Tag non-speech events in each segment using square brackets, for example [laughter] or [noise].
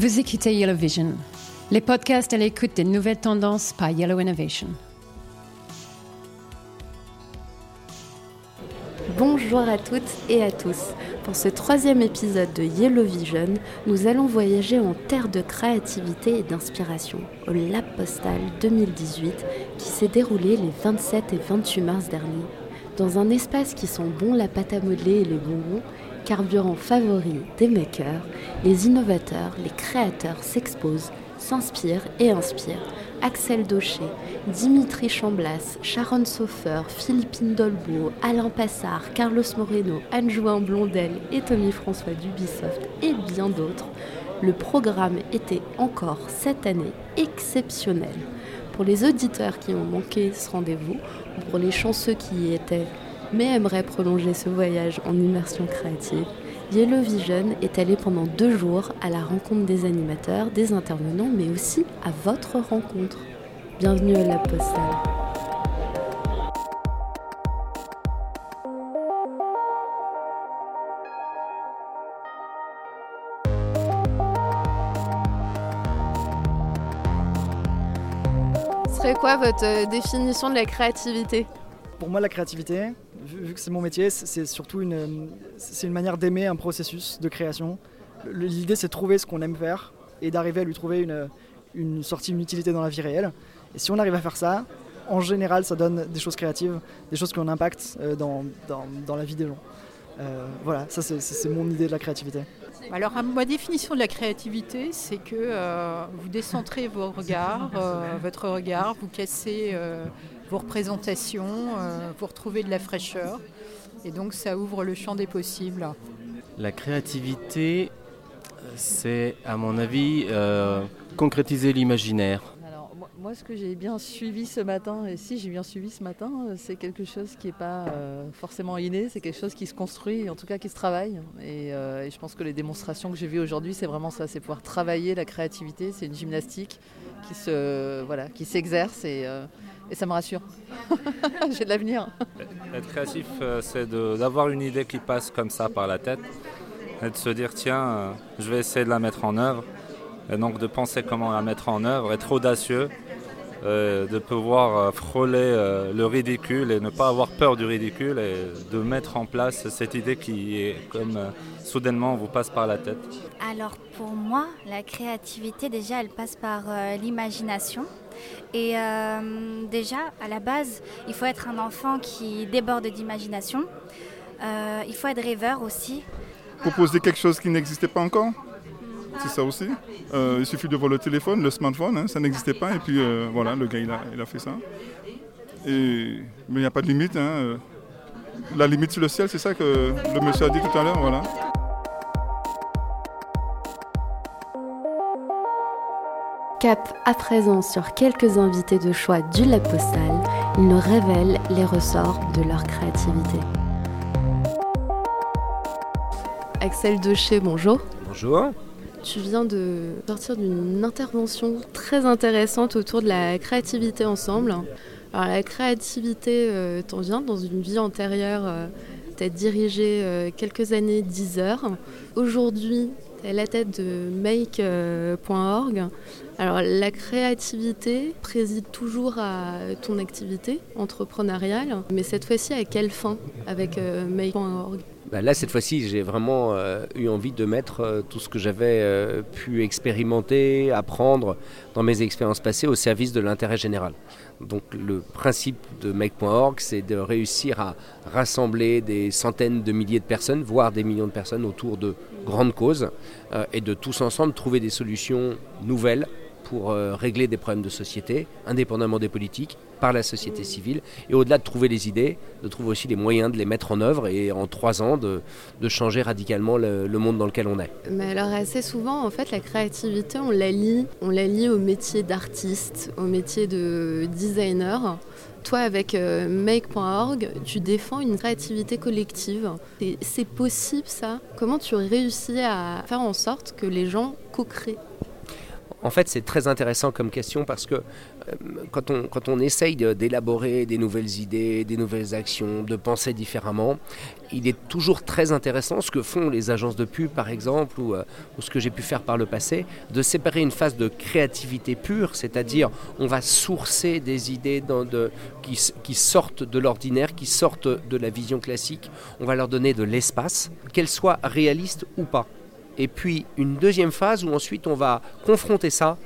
Vous écoutez Yellow Vision, les podcasts à l'écoute des nouvelles tendances par Yellow Innovation. Bonjour à toutes et à tous. Pour ce troisième épisode de Yellow Vision, nous allons voyager en terre de créativité et d'inspiration, au Lab Postal 2018, qui s'est déroulé les 27 et 28 mars dernier. Dans un espace qui sent bon la pâte à modeler et les bonbons, carburant favori des makers, les innovateurs, les créateurs s'exposent, s'inspirent et inspirent. Axel Daucher, Dimitri Chamblas, Sharon Soffer, Philippine Dolbeau, Alain Passard, Carlos Moreno, Anne-Jouin Blondel et Tommy François d'Ubisoft et bien d'autres, le programme était encore cette année exceptionnel. Pour les auditeurs qui ont manqué ce rendez-vous, pour les chanceux qui y étaient mais aimerait prolonger ce voyage en immersion créative, Yellow Vision est allé pendant deux jours à la rencontre des animateurs, des intervenants, mais aussi à votre rencontre. Bienvenue à la postale. Serait quoi votre euh, définition de la créativité? Pour moi, la créativité, vu, que c'est mon métier, c'est surtout une, c'est une manière d'aimer un processus de création. L'idée, c'est de trouver ce qu'on aime faire et d'arriver à lui trouver une, une sortie, une utilité dans la vie réelle. Et si on arrive à faire ça, en général, ça donne des choses créatives, des choses qui ont un impact euh, dans, dans, dans la vie des gens. Euh, voilà, ça c'est mon idée de la créativité. Alors, ma définition de la créativité, c'est que euh, vous décentrez vos regards, votre regard, vous cassez vos représentations, euh, vous retrouvez de la fraîcheur. Et donc, ça ouvre le champ des possibles. La créativité, c'est, à mon avis, euh, concrétiser l'imaginaire. Moi, ce que j'ai bien suivi ce matin, et si j'ai bien suivi ce matin, euh, c'est quelque chose qui n'est pas euh, forcément inné, c'est quelque chose qui se construit, en tout cas qui se travaille. Et, euh, et je pense que les démonstrations que j'ai vues aujourd'hui, c'est vraiment ça, c'est pouvoir travailler la créativité, c'est une gymnastique qui se, voilà, qui s'exerce et, et ça me rassure. [laughs] j'ai de l'avenir. Être créatif, c'est d'avoir une idée qui passe comme ça par la tête et de se dire tiens, je vais essayer de la mettre en œuvre. Et donc de penser comment la mettre en œuvre, être audacieux, de pouvoir euh, frôler euh, le ridicule et ne pas avoir peur du ridicule et de mettre en place cette idée qui est comme euh, soudainement vous passe par la tête. Alors pour moi, la créativité déjà, elle passe par euh, l'imagination. Et euh, déjà, à la base, il faut être un enfant qui déborde d'imagination. Euh, il faut être rêveur aussi. proposer quelque chose qui n'existait pas encore? C'est ça aussi. Euh, il suffit de voir le téléphone, le smartphone, hein, ça n'existait pas. Et puis euh, voilà, le gars, il a, il a fait ça. Et, mais il n'y a pas de limite. hein, euh. La limite sur le ciel, c'est ça que le monsieur a dit tout à l'heure. Voilà. Cap à présent sur quelques invités de choix du Lab Postal, ils nous révèlent les ressorts de leur créativité. Axel Daucher, bonjour. Bonjour. Tu viens de sortir d'une intervention très intéressante autour de la créativité ensemble. Alors la créativité, euh, t'en viens dans une vie antérieure, euh, t'as dirigé euh, quelques années 10 heures. Aujourd'hui, t'es à la tête de make.org. Alors la créativité préside toujours à ton activité entrepreneuriale, mais cette fois-ci à quelle fin avec euh, make.org Bah là, cette fois-ci, j'ai vraiment euh, eu envie de mettre euh, tout ce que j'avais euh, pu expérimenter, apprendre dans mes expériences passées au service de l'intérêt général. Donc le principe de Make.org, c'est de réussir à rassembler des centaines de milliers de personnes, voire des millions de personnes autour de grandes causes, et de tous ensemble trouver des solutions nouvelles pour euh, régler des problèmes de société, indépendamment des politiques, par la société civile, et au-delà de trouver les idées, de trouver aussi les moyens de les mettre en œuvre, et en trois ans, de, changer radicalement le, monde dans lequel on est. Mais alors assez souvent, en fait, la créativité, on la lie, on la lie au métier d'artiste, au métier de designer. Toi, avec euh, Make.org, tu défends une créativité collective. C'est possible, ça? Comment tu réussis à faire en sorte que les gens co-créent? En fait, c'est très intéressant comme question parce que euh, quand, on, quand on essaye d'élaborer des nouvelles idées, des nouvelles actions, de penser différemment, il est toujours très intéressant ce que font les agences de pub, par exemple, ou, euh, ce que j'ai pu faire par le passé, de séparer une phase de créativité pure, c'est-à-dire on va sourcer des idées qui sortent de l'ordinaire, qui sortent de la vision classique, on va leur donner de l'espace, qu'elles soient réalistes ou pas et puis une deuxième phase où ensuite on va confronter ça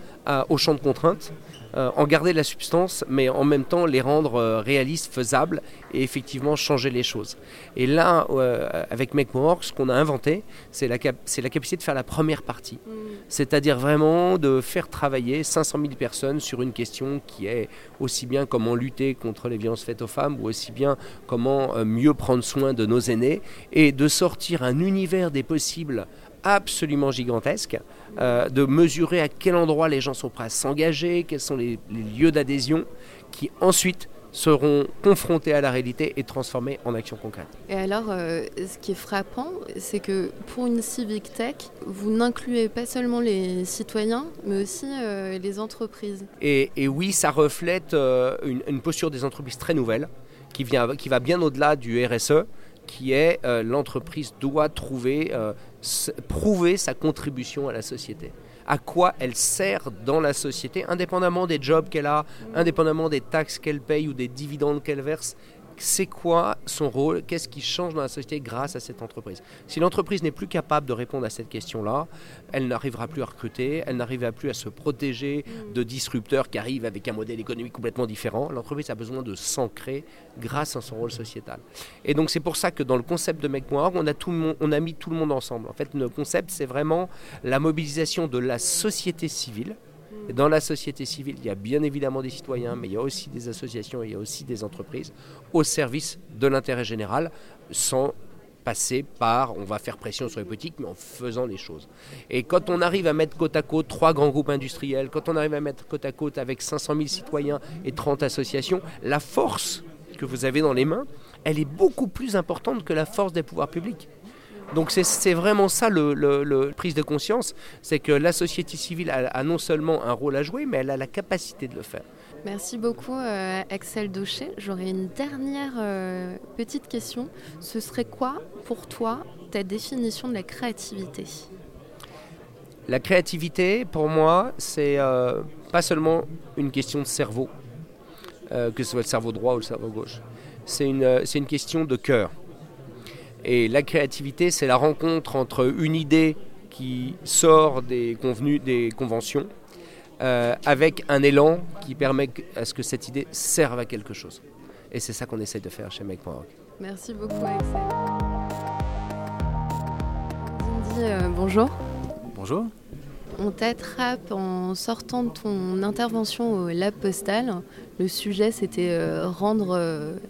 au champ de contraintes, euh, en garder la substance, mais en même temps les rendre euh, réalistes, faisables et effectivement changer les choses. Et là, euh, avec MakeMore, ce qu'on a inventé, c'est la, la, capacité de faire la première partie. Mm. C'est-à-dire vraiment de faire travailler 500 000 personnes sur une question qui est aussi bien comment lutter contre les violences faites aux femmes ou aussi bien comment mieux prendre soin de nos aînés et de sortir un univers des possibles absolument gigantesque, euh, de mesurer à quel endroit les gens sont prêts à s'engager, quels sont les, lieux d'adhésion, qui ensuite seront confrontés à la réalité et transformés en actions concrètes. Et alors, euh, ce qui est frappant, c'est que pour une civic tech, vous n'incluez pas seulement les citoyens, mais aussi euh, les entreprises. Et, oui, ça reflète une, posture des entreprises très nouvelle, qui, vient, qui va bien au-delà du RSE qui est l'entreprise doit trouver prouver sa contribution à la société. À quoi elle sert dans la société, indépendamment des jobs qu'elle a, indépendamment des taxes qu'elle paye ou des dividendes qu'elle verse c'est quoi son rôle, qu'est-ce qui change dans la société grâce à cette entreprise? Si l'entreprise n'est plus capable de répondre à cette question-là, elle n'arrivera plus à recruter, elle n'arrivera plus à se protéger de disrupteurs qui arrivent avec un modèle économique complètement différent. L'entreprise a besoin de s'ancrer grâce à son rôle sociétal. Et donc c'est pour ça que dans le concept de Make.org, on a, on a mis tout le monde ensemble. En fait, le concept, c'est vraiment la mobilisation de la société civile, dans la société civile, il y a bien évidemment des citoyens, mais il y a aussi des associations, il y a aussi des entreprises au service de l'intérêt général, sans passer par on va faire pression sur les politiques, mais en faisant les choses. Et quand on arrive à mettre côte à côte trois grands groupes industriels, quand on arrive à mettre côte à côte avec 500 000 citoyens et 30 associations, la force que vous avez dans les mains, elle est beaucoup plus importante que la force des pouvoirs publics. Donc c'est vraiment ça le, prise de conscience, c'est que la société civile a, non seulement un rôle à jouer, mais elle a la capacité de le faire. Merci beaucoup euh, Axel Daucher. J'aurais une dernière euh, petite question. Ce serait quoi pour toi ta définition de la créativité? La créativité, pour moi, c'est euh, pas seulement une question de cerveau, que ce soit le cerveau droit ou le cerveau gauche. C'est une, une question de cœur. Et la créativité, c'est la rencontre entre une idée qui sort des convenus, des conventions, euh, avec un élan qui permet à ce que cette idée serve à quelque chose. Et c'est ça qu'on essaie de faire chez Make.org. Merci beaucoup, Axel. Euh, bonjour. Bonjour. On t'attrape en sortant de ton intervention au lab postal. Le sujet, c'était euh, rendre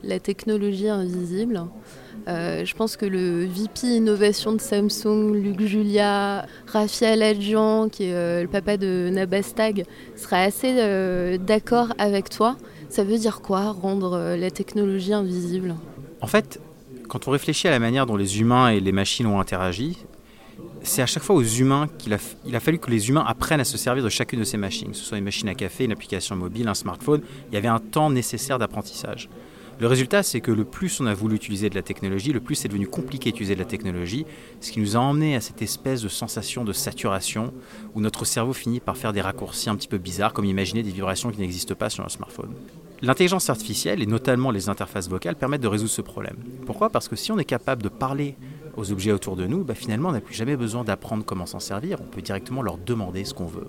la technologie invisible. Euh, je pense que le VP innovation de Samsung, Luc Julia, Raphaël Adjian, qui est euh, le papa de Nabastag, sera assez euh, d'accord avec toi. Ça veut dire quoi, rendre la technologie invisible? En fait, quand on réfléchit à la manière dont les humains et les machines ont interagi, c'est à chaque fois aux humains qu'il a, fallu que les humains apprennent à se servir de chacune de ces machines, que ce soit une machine à café, une application mobile, un smartphone. Il y avait un temps nécessaire d'apprentissage. Le résultat, c'est que le plus on a voulu utiliser de la technologie, le plus c'est devenu compliqué d'utiliser de la technologie, ce qui nous a emmené à cette espèce de sensation de saturation où notre cerveau finit par faire des raccourcis un petit peu bizarres, comme imaginer des vibrations qui n'existent pas sur un smartphone. L'intelligence artificielle, et notamment les interfaces vocales, permettent de résoudre ce problème. Pourquoi? Parce que si on est capable de parler aux objets autour de nous, bah finalement on n'a plus jamais besoin d'apprendre comment s'en servir, on peut directement leur demander ce qu'on veut.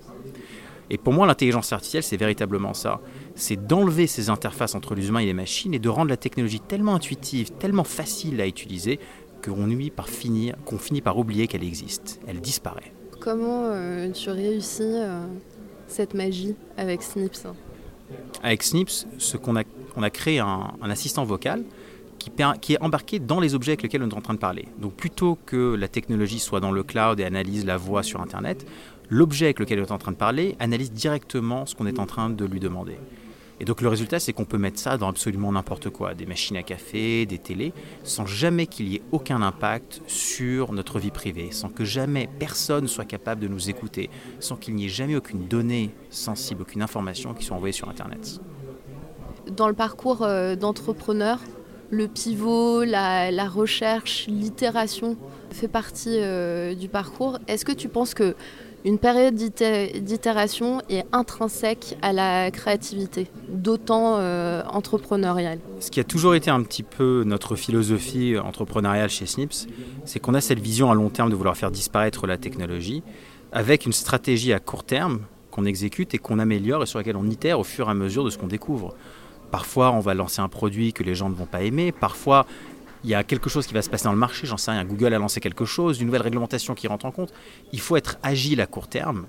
Et pour moi, l'intelligence artificielle, c'est véritablement ça. C'est d'enlever ces interfaces entre les humains et les machines et de rendre la technologie tellement intuitive, tellement facile à utiliser, qu'on par finir, qu'on finit par oublier qu'elle existe. Elle disparaît. Comment euh, tu réussis euh, cette magie avec Snips? Avec Snips, ce qu'on a, on a créé un, assistant vocal qui, est embarqué dans les objets avec lesquels on est en train de parler. Donc plutôt que la technologie soit dans le cloud et analyse la voix sur Internet, l'objet avec lequel on est en train de parler analyse directement ce qu'on est en train de lui demander. Et donc le résultat, c'est qu'on peut mettre ça dans absolument n'importe quoi, des machines à café, des télés, sans jamais qu'il y ait aucun impact sur notre vie privée, sans que jamais personne soit capable de nous écouter, sans qu'il n'y ait jamais aucune donnée sensible, aucune information qui soit envoyée sur Internet. Dans le parcours euh, d'entrepreneur, le pivot, la, recherche, l'itération fait partie euh, du parcours. Est-ce que tu penses que une période d'itération est intrinsèque à la créativité, d'autant euh, entrepreneuriale? Ce qui a toujours été un petit peu notre philosophie entrepreneuriale chez Snips, c'est qu'on a cette vision à long terme de vouloir faire disparaître la technologie, avec une stratégie à court terme qu'on exécute et qu'on améliore et sur laquelle on itère au fur et à mesure de ce qu'on découvre. Parfois, on va lancer un produit que les gens ne vont pas aimer. Parfois, il y a quelque chose qui va se passer dans le marché, j'en sais rien, Google a lancé quelque chose, une nouvelle réglementation qui rentre en compte. Il faut être agile à court terme,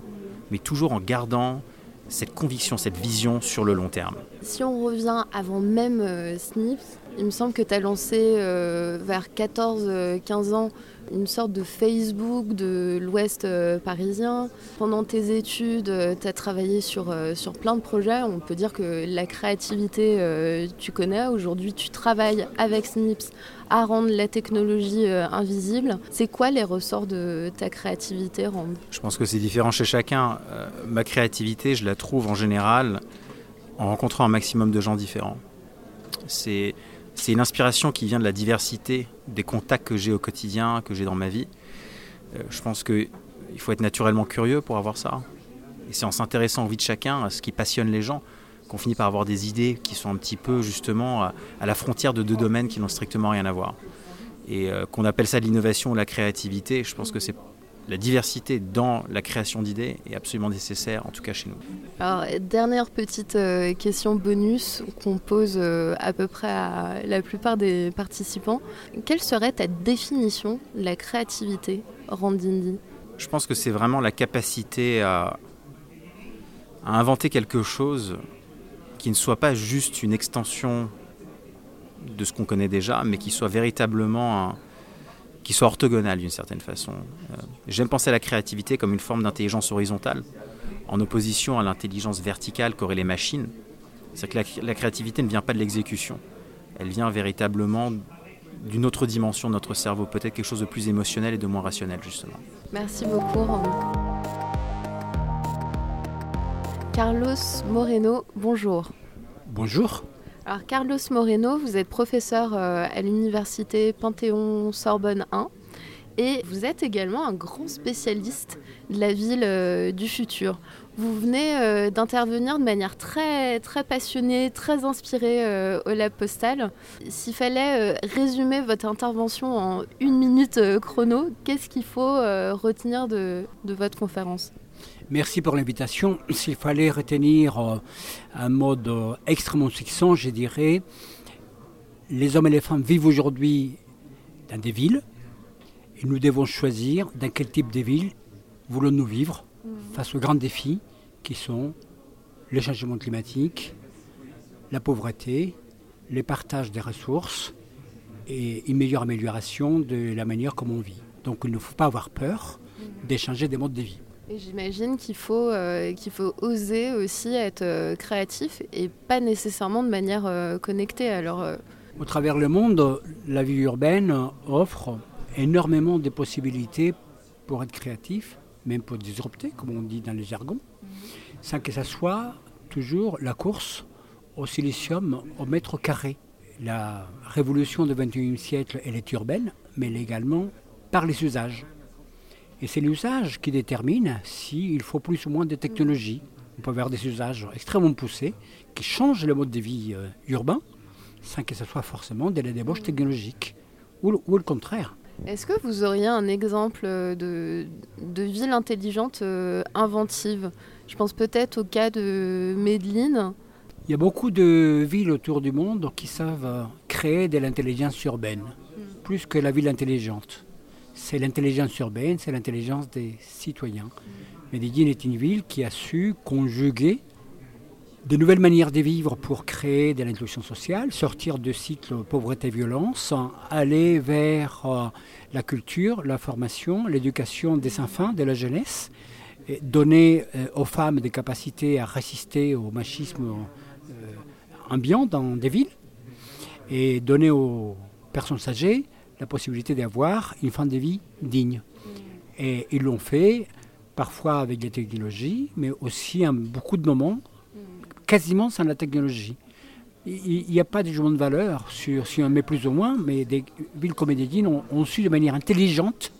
mais toujours en gardant cette conviction, cette vision sur le long terme. Si on revient avant même euh, Snips, il me semble que tu as lancé euh, vers 14-15 euh, ans une sorte de Facebook de l'Ouest euh, parisien. Pendant tes études, euh, tu as travaillé sur, euh, sur plein de projets. On peut dire que la créativité, tu connais. Aujourd'hui, tu travailles avec Snips à rendre la technologie invisible. C'est quoi les ressorts de ta créativité, Rand? Je pense que c'est différent chez chacun. ma créativité, je la trouve en général en rencontrant un maximum de gens différents. C'est c'est une inspiration qui vient de la diversité des contacts que j'ai au quotidien, que j'ai dans ma vie. Euh, je pense qu'il faut être naturellement curieux pour avoir ça. Et c'est en s'intéressant aux vies de chacun, à ce qui passionne les gens, qu'on finit par avoir des idées qui sont un petit peu justement à, la frontière de deux domaines qui n'ont strictement rien à voir. Et euh, qu'on appelle ça l'innovation ou la créativité, je pense que c'est la diversité dans la création d'idées est absolument nécessaire, en tout cas chez nous. Alors, dernière petite euh, question bonus qu'on pose euh, à peu près à la plupart des participants. Quelle serait ta définition de la créativité, Randindi Je pense que c'est vraiment la capacité à, à inventer quelque chose qui ne soit pas juste une extension de ce qu'on connaît déjà, mais qui soit véritablement un, qui soit orthogonale d'une certaine façon. Euh, j'aime penser à la créativité comme une forme d'intelligence horizontale, en opposition à l'intelligence verticale qu'auraient les machines. C'est-à-dire que la, créativité ne vient pas de l'exécution, elle vient véritablement d'une autre dimension de notre cerveau, peut-être quelque chose de plus émotionnel et de moins rationnel justement. Merci beaucoup. Carlos Moreno, bonjour. Bonjour. Alors Carlos Moreno, vous êtes professeur euh, à l'université Panthéon-Sorbonne 1 et vous êtes également un grand spécialiste de la ville euh, du futur. Vous venez euh, d'intervenir de manière très, très passionnée, très inspirée au Lab Postal. S'il fallait résumer votre intervention en une minute chrono, qu'est-ce qu'il faut retenir de votre conférence? Merci pour l'invitation. S'il fallait retenir euh, un mode euh, extrêmement succinct, je dirais les hommes et les femmes vivent aujourd'hui dans des villes et nous devons choisir dans quel type de ville voulons-nous vivre face aux grands défis qui sont le changement climatique, la pauvreté, le partage des ressources et une meilleure amélioration de la manière comme on vit. Donc il ne faut pas avoir peur d'échanger des modes de vie. J'imagine qu'il faut, euh, qu'il faut oser aussi être euh, créatif et pas nécessairement de manière euh, connectée. Alors, Au travers le monde, la vie urbaine offre énormément de possibilités pour être créatif, même pour disrupter, comme on dit dans le jargon, sans que ce soit toujours la course au silicium au mètre carré. La révolution du XXIe siècle, elle est urbaine, mais également par les usages. Et c'est l'usage qui détermine s'il faut plus ou moins de technologie. On peut avoir des usages extrêmement poussés qui changent le mode de vie euh, urbain sans que ce soit forcément de la débauche technologique ou, le contraire. Est-ce que vous auriez un exemple de, de ville intelligente euh, inventive? Je pense peut-être au cas de Medellin. Il y a beaucoup de villes autour du monde qui savent euh, créer de l'intelligence urbaine, mm. plus que la ville intelligente c'est l'intelligence urbaine, c'est l'intelligence des citoyens. Medellin est une ville qui a su conjuguer de nouvelles manières de vivre pour créer de l'inclusion sociale, sortir de cycle pauvreté-violence, aller vers euh, la culture, la formation, l'éducation des enfants, de la jeunesse, donner euh, aux femmes des capacités à résister au machisme ambiant dans des villes et donner aux personnes âgées la possibilité d'avoir une fin de vie digne. Et ils l'ont fait parfois avec des technologies, mais aussi à beaucoup de moments, quasiment sans la technologie. Il n'y a pas de jugement de valeur sur si on met plus ou moins, mais des villes comme Medellin ont, ont su de manière intelligente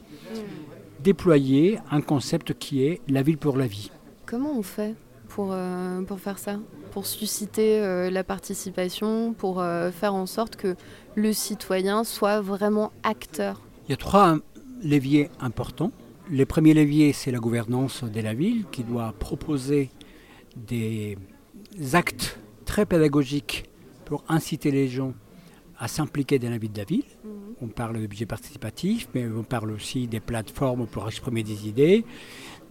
déployer un concept qui est la ville pour la vie. Comment on fait? Pour, euh, pour faire ça Pour susciter euh, la participation, pour euh, faire en sorte que le citoyen soit vraiment acteur Il y a trois leviers importants. Le premier levier, c'est la gouvernance de la ville qui doit proposer des actes très pédagogiques pour inciter les gens à s'impliquer dans la vie de la ville. On parle de budget participatif, mais on parle aussi des plateformes pour exprimer des idées,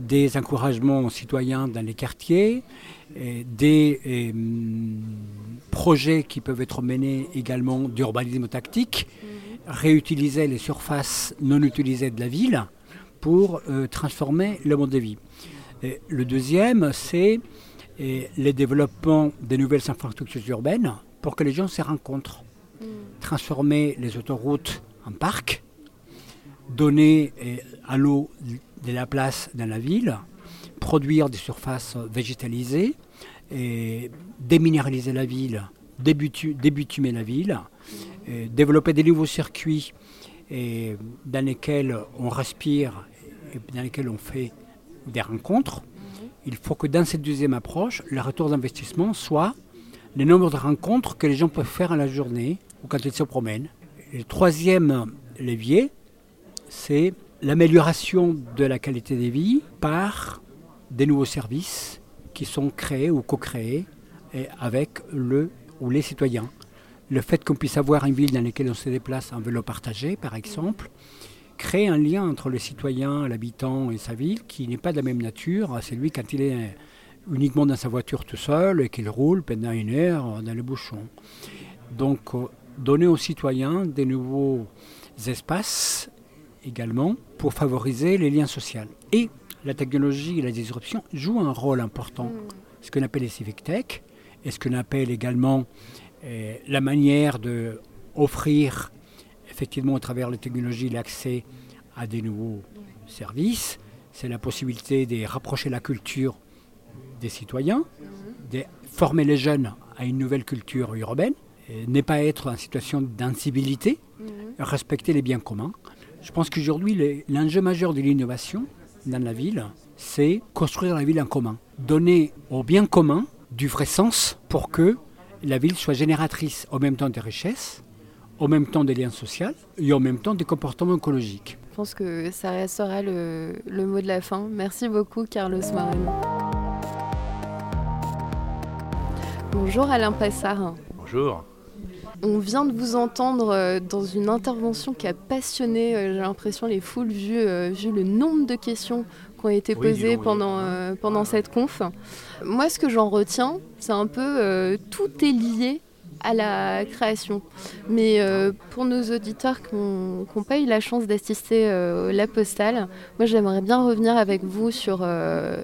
des encouragements citoyens dans les quartiers, et des euh, projets qui peuvent être menés également d'urbanisme tactique, réutiliser les surfaces non utilisées de la ville pour euh, transformer le mode de vie. Et le deuxième, c'est euh, le développement de nouvelles infrastructures urbaines pour que les gens se rencontrent. Transformer les autoroutes en parcs, donner à l'eau de la place dans la ville, produire des surfaces végétalisées, et déminéraliser la ville, débutu- débitumer la ville, développer des nouveaux circuits dans lesquels on respire et dans lesquels on fait des rencontres. Il faut que dans cette deuxième approche, le retour d'investissement soit le nombre de rencontres que les gens peuvent faire à la journée ou quand ils se promènent. Le troisième levier, c'est l'amélioration de la qualité de vie par des nouveaux services qui sont créés ou co-créés avec le ou les citoyens. Le fait qu'on puisse avoir une ville dans laquelle on se déplace en vélo partagé, par exemple, crée un lien entre le citoyen, l'habitant et sa ville qui n'est pas de la même nature. C'est lui quand il est uniquement dans sa voiture tout seul et qu'il roule pendant une heure dans le bouchon. Donc, euh, donner aux citoyens des nouveaux espaces également pour favoriser les liens sociaux. Et la technologie et la disruption jouent un rôle important. Ce qu'on appelle les civic tech et ce qu'on appelle également euh, la manière de offrir effectivement à travers les technologies l'accès à des nouveaux services. C'est la possibilité de rapprocher la culture des citoyens, de former les jeunes à une nouvelle culture urbaine, et ne pas être en situation d'incivilité, respecter les biens communs. Je pense qu'aujourd'hui, le- l'enjeu majeur de l'innovation dans la ville, c'est construire la ville en commun, donner aux biens communs du vrai sens pour que la ville soit génératrice au même temps de richesses, au même temps des liens sociaux et en même temps des comportements écologiques. Je pense que ça restera le, le mot de la fin. Merci beaucoup, Carlos Moreno. Bonjour Alain Passard. Bonjour. On vient de vous entendre euh, dans une intervention qui a passionné, euh, j'ai l'impression, les foules, vu, euh, vu le nombre de questions qui ont été Oui, posées pendant, euh, pendant cette conf. Moi, ce que j'en retiens, c'est un peu euh, tout est lié à la création. Mais euh, pour nos auditeurs qui n'ont pas eu la chance d'assister euh, la postale, moi j'aimerais bien revenir avec vous sur,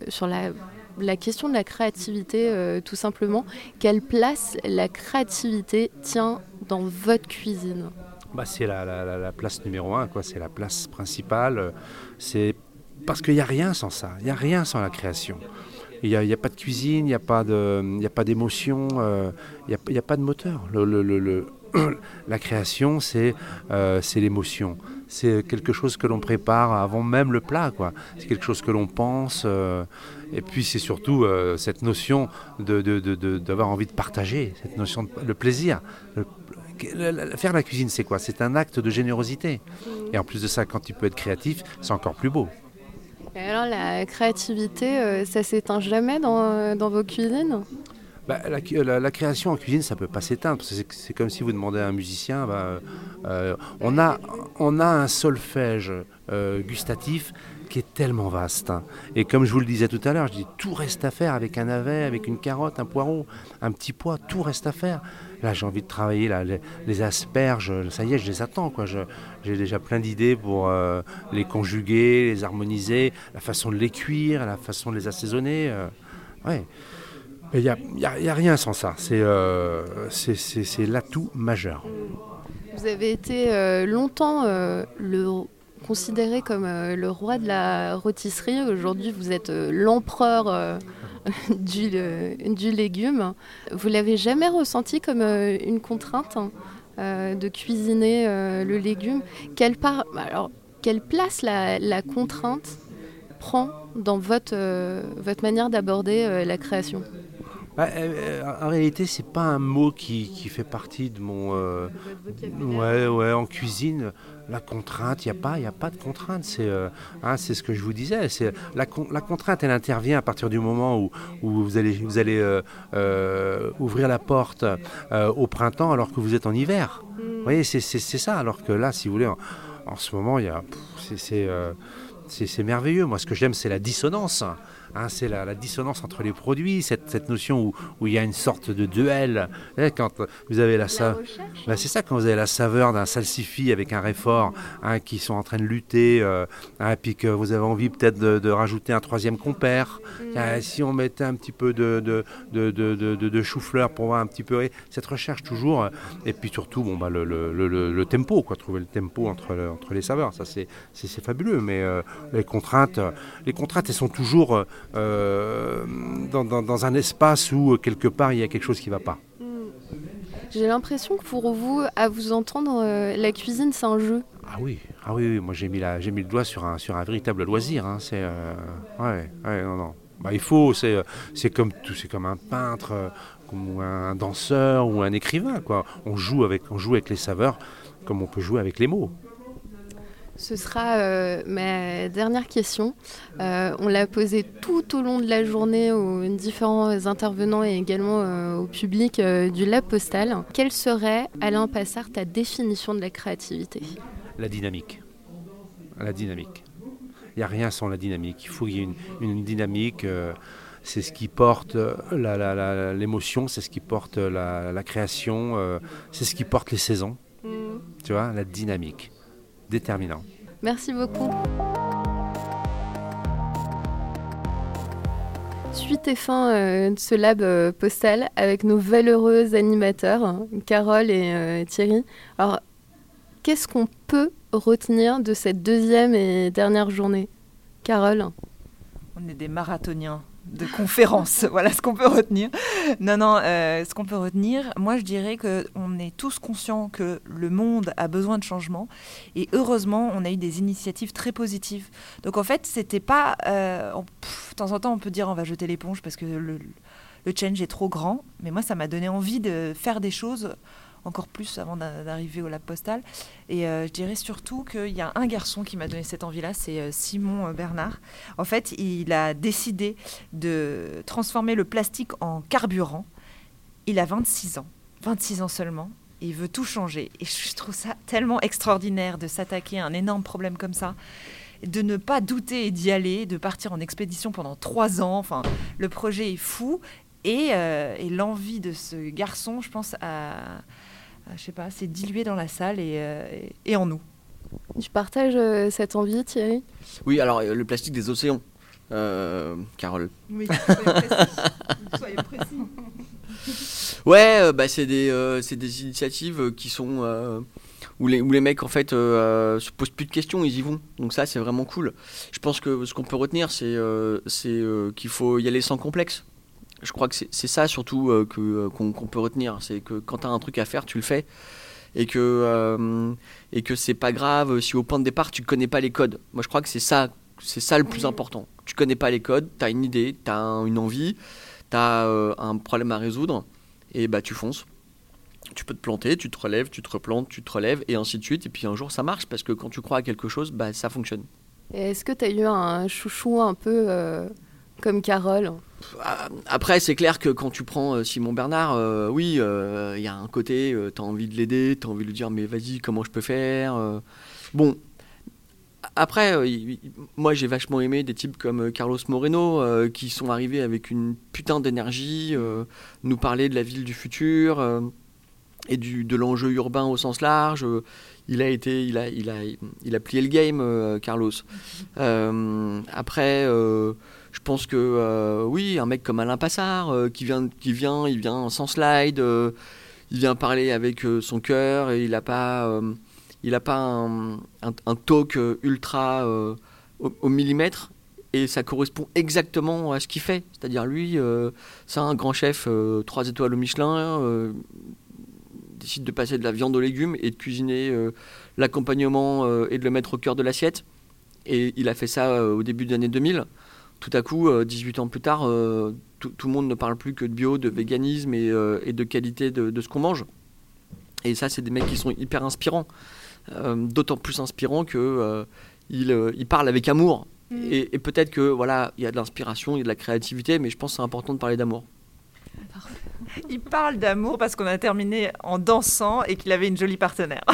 sur la, la question de la créativité, euh, tout simplement. Quelle place la créativité tient dans votre cuisine Bah, c'est la, la- la- la place numéro un, quoi. C'est la place principale. C'est parce qu'il n'y a rien sans ça. Il n'y a rien sans la création. Il n'y a, pas de cuisine, il n'y a pas d'émotion, euh, il n'y a, a pas de moteur. [clears throat] La création, c'est euh, c'est l'émotion. C'est quelque chose que l'on prépare avant même le plat, quoi. C'est quelque chose que l'on pense. euh, et puis c'est surtout euh, cette notion de- de- de- d'avoir envie de partager, cette notion de le plaisir. Faire la cuisine, c'est quoi? C'est un acte de générosité. Et en plus de ça, quand tu peux être créatif, c'est encore plus beau. Alors la créativité, euh, ça s'éteint jamais dans, dans vos cuisines? Bah, la, cu- la- création en cuisine, ça peut pas s'éteindre. C'est comme si vous demandez à un musicien. bah, euh, on, a, on a un solfège euh, gustatif qui est tellement vaste. hein. Et comme je vous le disais tout à l'heure, je dis tout reste à faire avec un navet, avec une carotte, un poireau, un petit pois, tout reste à faire. Là, j'ai envie de travailler là, les, les asperges, ça y est, je les attends. J'ai déjà plein d'idées pour euh, les conjuguer, les harmoniser, la façon de les cuire, la façon de les assaisonner. euh, ouais. Il n'y a, rien sans ça. C'est euh, c'est- l'atout majeur. Vous avez été euh, longtemps euh, considéré comme le roi de la rôtisserie. Aujourd'hui, vous êtes l'empereur [laughs] du, légume. Vous l'avez jamais ressenti comme une contrainte hein, de cuisiner le légume? Quelle, place la, contrainte prend dans votre, manière d'aborder la création? Bah, euh, euh, en réalité, c'est pas un mot qui, fait partie de mon. euh, ouais, ouais, en cuisine, la contrainte, il n'y a, pas- a pas de contrainte. C'est euh, hein, c'est ce que je vous disais. La, con- la contrainte, elle intervient à partir du moment où, vous allez, ouvrir la porte au printemps alors que vous êtes en hiver. Vous voyez, c'est ça. Alors que là, si vous voulez, en, ce moment, c'est merveilleux. Moi, ce que j'aime, c'est la dissonance. Hein, c'est la, la dissonance entre les produits, cette, cette notion où, où il y a une sorte de duel. Quand vous avez la, Bah, c'est ça, quand vous avez la saveur d'un salsifis avec un réfort hein, qui sont en train de lutter, euh, hein, puis que vous avez envie peut-être de, de rajouter un troisième compère. Ah, si on mettait un petit peu de, de, de, chou-fleur pour voir un petit peu et cette recherche toujours, euh, et puis surtout bon, bah, le, le, le- tempo, quoi, trouver le tempo entre, entre les saveurs, ça c'est fabuleux, mais euh, les contraintes, euh, les contraintes elles sont toujours euh, dans, dans- dans un espace où euh, quelque part il y a quelque chose qui ne va pas. J'ai l'impression que pour vous, à vous entendre, euh, la cuisine, c'est un jeu. Ah oui, ah oui, oui, moi j'ai mis, la- j'ai mis le doigt sur un, sur un véritable loisir. hein, C'est euh, ouais, ouais, non, non. Bah, il faut, c'est, c'est comme tout, c'est comme un peintre, comme un danseur ou un écrivain, quoi. On joue avec, on joue avec les saveurs, comme on peut jouer avec les mots. Ce sera euh, ma dernière question. Euh, on l'a posée tout au long de la journée aux différents intervenants et également euh, au public du Lab Postal. Quelle serait, Alain Passard, ta définition de la créativité? La dynamique, la dynamique. Il n'y a rien sans la dynamique. Il faut qu'il y ait une, une dynamique. c'est ce qui porte l'émotion, c'est ce qui porte la, la création, c'est ce qui porte les saisons. Tu vois, la dynamique, déterminant. Merci beaucoup. Suite et fin euh, de ce lab euh, postal avec nos valeureux animateurs, hein, Carole et euh, Thierry. Alors, qu'est-ce qu'on peut retenir de cette deuxième et dernière journée? Carole? On est des marathoniens de conférences, [laughs] voilà ce qu'on peut retenir. Non, non, euh, ce qu'on peut retenir, moi je dirais qu'on est tous conscients que le monde a besoin de changement et heureusement on a eu des initiatives très positives. Donc en fait, c'était pas. euh, de temps en temps, on peut dire on va jeter l'éponge parce que le, le change est trop grand, mais moi ça m'a donné envie de faire des choses encore plus avant d'a- d'arriver au lab postal. Et euh, je dirais surtout qu'il y a un garçon qui m'a donné cette envie-là, c'est euh, Simon euh, Bernard. En fait, il a décidé de transformer le plastique en carburant. Il a 26 ans, 26 ans seulement. et Il veut tout changer. Et je trouve ça tellement extraordinaire de s'attaquer à un énorme problème comme ça de ne pas douter et d'y aller, de partir en expédition pendant trois ans. Enfin, le projet est fou. Et, et l'envie de ce garçon, je pense, a- je sais pas, s'est diluée dans la salle et, euh, et- et en nous. Tu partages euh, cette envie, Thierry? Oui, alors euh, le plastique des océans, euh, Carole. Oui, soyez précis. Soyez précis. [laughs] Ouais, euh, bah, c'est des, euh, c'est des initiatives qui sont euh, où, les, où les mecs en fait euh, se posent plus de questions, ils y vont. Donc ça, c'est vraiment cool. Je pense que ce qu'on peut retenir, c'est euh, c'est, euh, qu'il faut y aller sans complexe. Je crois que c'est ça surtout euh, que, euh, qu'on peut retenir. C'est que quand tu as un truc à faire, tu le fais. Et que, euh, et que c'est pas grave si au point de départ tu connais pas les codes. Moi je crois que c'est ça, c'est ça le plus important. Tu connais pas les codes, tu as une idée, tu as une envie, tu as un problème à résoudre, et bah tu fonces. Tu peux te planter, tu te relèves, tu te replantes, tu te relèves, et ainsi de suite. Et puis un jour ça marche parce que quand tu crois à quelque chose, bah ça fonctionne. Est-ce que tu as eu un chouchou un peu euh, comme Carole? Après, c'est clair que quand tu prends euh, Simon Bernard, euh, oui, euh, il y a un côté, tu as envie de l'aider, tu as envie de lui dire, mais vas-y, comment je peux faire euh. Bon, après, euh, moi j'ai vachement aimé des types comme euh, Carlos Moreno euh, qui sont arrivés avec une putain d'énergie, euh, nous parler de la ville du futur euh, et du, de l'enjeu urbain au sens large. Euh, il a été, il a, il a, il a plié le game, euh, Carlos. Euh, après, euh, Je pense que oui, un mec comme Alain Passard qui vient, qui vient, il vient sans slide, il vient parler avec son cœur et il n'a pas, il a pas un, talk ultra au, millimètre et ça correspond exactement à ce qu'il fait. C'est-à-dire lui, c'est un grand chef, trois étoiles au Michelin, décide de passer de la viande aux légumes et de cuisiner euh, l'accompagnement euh, et de le mettre au cœur de l'assiette. Et il a fait ça euh, au début des années 2000. Tout à coup, 18 ans plus tard, tout, le monde ne parle plus que de bio, de véganisme et, de qualité de, ce qu'on mange. Et ça, c'est des mecs qui sont hyper inspirants. D'autant plus inspirants que il, parle avec amour. Mm. Et, et peut-être que voilà, il y a de l'inspiration, il y a de la créativité, mais je pense que c'est important de parler d'amour. Il parle d'amour parce qu'on a terminé en dansant et qu'il avait une jolie partenaire. [laughs]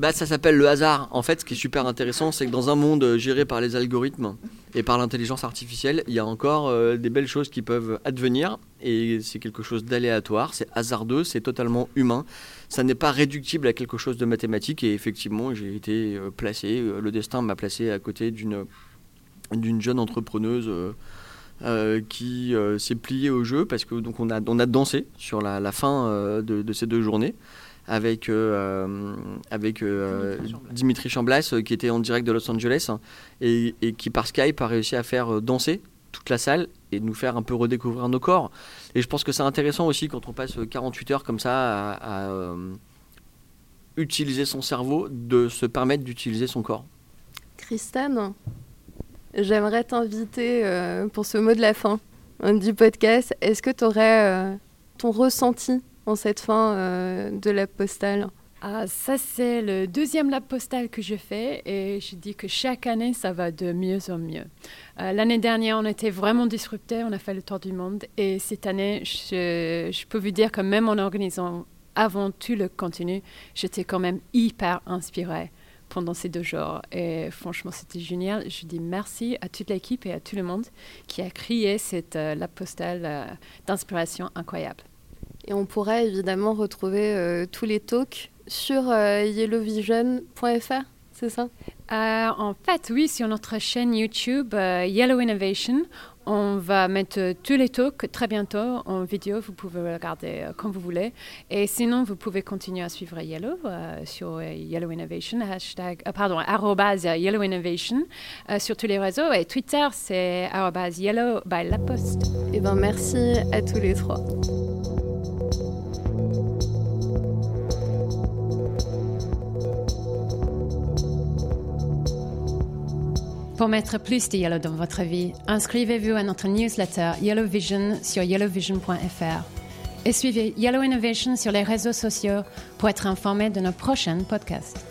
Bah, ça s'appelle le hasard. En fait, ce qui est super intéressant, c'est que dans un monde géré par les algorithmes et par l'intelligence artificielle, il y a encore euh, des belles choses qui peuvent advenir. Et c'est quelque chose d'aléatoire, c'est hasardeux, c'est totalement humain. Ça n'est pas réductible à quelque chose de mathématique. Et effectivement, j'ai été euh, placé, euh, le destin m'a placé à côté d'une d'une jeune entrepreneuse euh, qui euh, s'est plié au jeu parce que donc on a, on a dansé sur la, fin euh, de, ces deux journées avec, avec Dimitri Chamblas qui était en direct de Los Angeles hein, et, et, qui par Skype a réussi à faire danser toute la salle et nous faire un peu redécouvrir nos corps. Et je pense que c'est intéressant aussi quand on passe 48 heures comme ça à, à utiliser son cerveau, de se permettre d'utiliser son corps. Christine J'aimerais t'inviter euh, pour ce mot de la fin hein, du podcast. Est-ce que tu aurais euh, ton ressenti cette fin euh, de la postale ah, ça, c'est le deuxième lab postal que je fais et je dis que chaque année, ça va de mieux en mieux. L'année dernière, on était vraiment disruptés, on a fait le tour du monde et cette année, je, peux vous dire que même en organisant avant tout le contenu, j'étais quand même hyper inspirée pendant ces deux jours. Et franchement, c'était génial. Je dis merci à toute l'équipe et à tout le monde qui a créé cette euh, la postale euh, d'inspiration incroyable. Et on pourra évidemment retrouver euh, tous les talks sur yellowvision.fr, c'est ça? En fait, oui, sur notre chaîne YouTube Yellow Innovation, on va mettre tous les talks très bientôt en vidéo. Vous pouvez regarder euh, quand vous voulez. Et sinon, vous pouvez continuer à suivre Yellow euh, sur euh, Yellow Innovation, hashtag, pardon, arrobase Yellow Innovation sur tous les réseaux. Et Twitter, c'est arrobase Yellow by La Poste. Et eh ben, merci à tous les trois. Pour mettre plus de Yellow dans votre vie, inscrivez-vous à notre newsletter Yellow Vision sur yellowvision.fr et suivez Yellow Innovation sur les réseaux sociaux pour être informé de nos prochains podcasts.